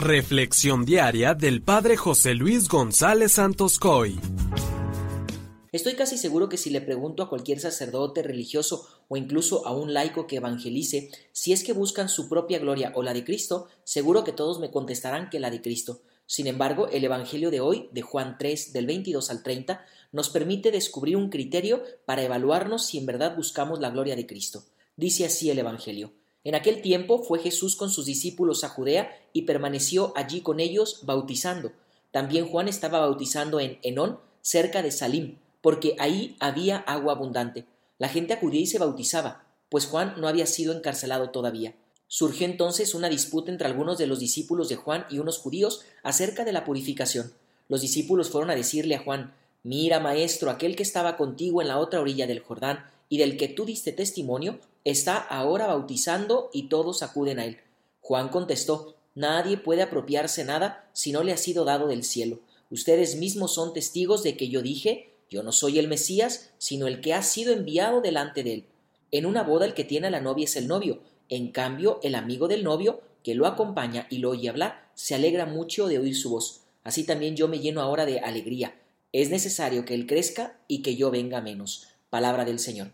Reflexión diaria del Padre José Luis González Santos Coy. Estoy casi seguro que si le pregunto a cualquier sacerdote religioso o incluso a un laico que evangelice si es que buscan su propia gloria o la de Cristo, seguro que todos me contestarán que la de Cristo. Sin embargo, el Evangelio de hoy, de Juan 3, del 22 al 30, nos permite descubrir un criterio para evaluarnos si en verdad buscamos la gloria de Cristo. Dice así el Evangelio. En aquel tiempo fue Jesús con sus discípulos a Judea y permaneció allí con ellos bautizando. También Juan estaba bautizando en Enón, cerca de Salim, porque ahí había agua abundante. La gente acudía y se bautizaba, pues Juan no había sido encarcelado todavía. Surgió entonces una disputa entre algunos de los discípulos de Juan y unos judíos acerca de la purificación. Los discípulos fueron a decirle a Juan Mira, maestro, aquel que estaba contigo en la otra orilla del Jordán y del que tú diste testimonio, está ahora bautizando y todos acuden a él. Juan contestó Nadie puede apropiarse nada si no le ha sido dado del cielo. Ustedes mismos son testigos de que yo dije yo no soy el Mesías, sino el que ha sido enviado delante de él. En una boda el que tiene a la novia es el novio, en cambio el amigo del novio, que lo acompaña y lo oye hablar, se alegra mucho de oír su voz. Así también yo me lleno ahora de alegría. Es necesario que él crezca y que yo venga menos. Palabra del Señor.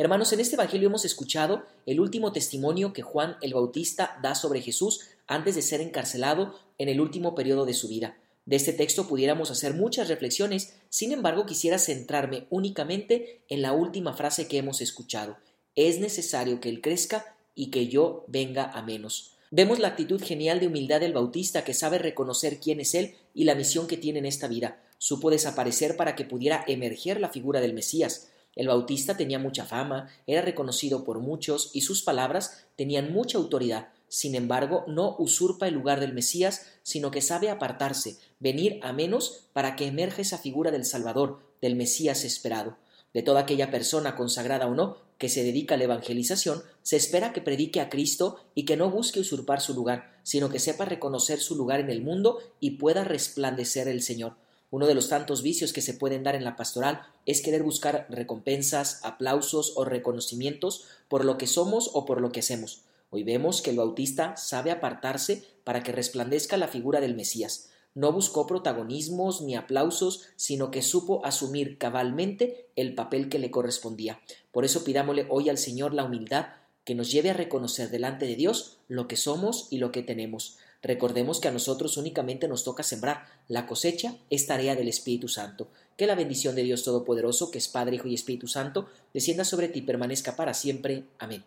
Hermanos, en este Evangelio hemos escuchado el último testimonio que Juan el Bautista da sobre Jesús antes de ser encarcelado en el último periodo de su vida. De este texto pudiéramos hacer muchas reflexiones, sin embargo quisiera centrarme únicamente en la última frase que hemos escuchado. Es necesario que Él crezca y que yo venga a menos. Vemos la actitud genial de humildad del Bautista que sabe reconocer quién es Él y la misión que tiene en esta vida. Supo desaparecer para que pudiera emerger la figura del Mesías. El Bautista tenía mucha fama, era reconocido por muchos y sus palabras tenían mucha autoridad. Sin embargo, no usurpa el lugar del Mesías, sino que sabe apartarse, venir a menos para que emerja esa figura del Salvador, del Mesías esperado. De toda aquella persona, consagrada o no, que se dedica a la evangelización, se espera que predique a Cristo y que no busque usurpar su lugar, sino que sepa reconocer su lugar en el mundo y pueda resplandecer el Señor. Uno de los tantos vicios que se pueden dar en la pastoral es querer buscar recompensas, aplausos o reconocimientos por lo que somos o por lo que hacemos. Hoy vemos que el Bautista sabe apartarse para que resplandezca la figura del Mesías. No buscó protagonismos ni aplausos, sino que supo asumir cabalmente el papel que le correspondía. Por eso pidámosle hoy al Señor la humildad que nos lleve a reconocer delante de Dios lo que somos y lo que tenemos. Recordemos que a nosotros únicamente nos toca sembrar. La cosecha es tarea del Espíritu Santo. Que la bendición de Dios Todopoderoso, que es Padre, Hijo y Espíritu Santo, descienda sobre ti y permanezca para siempre. Amén.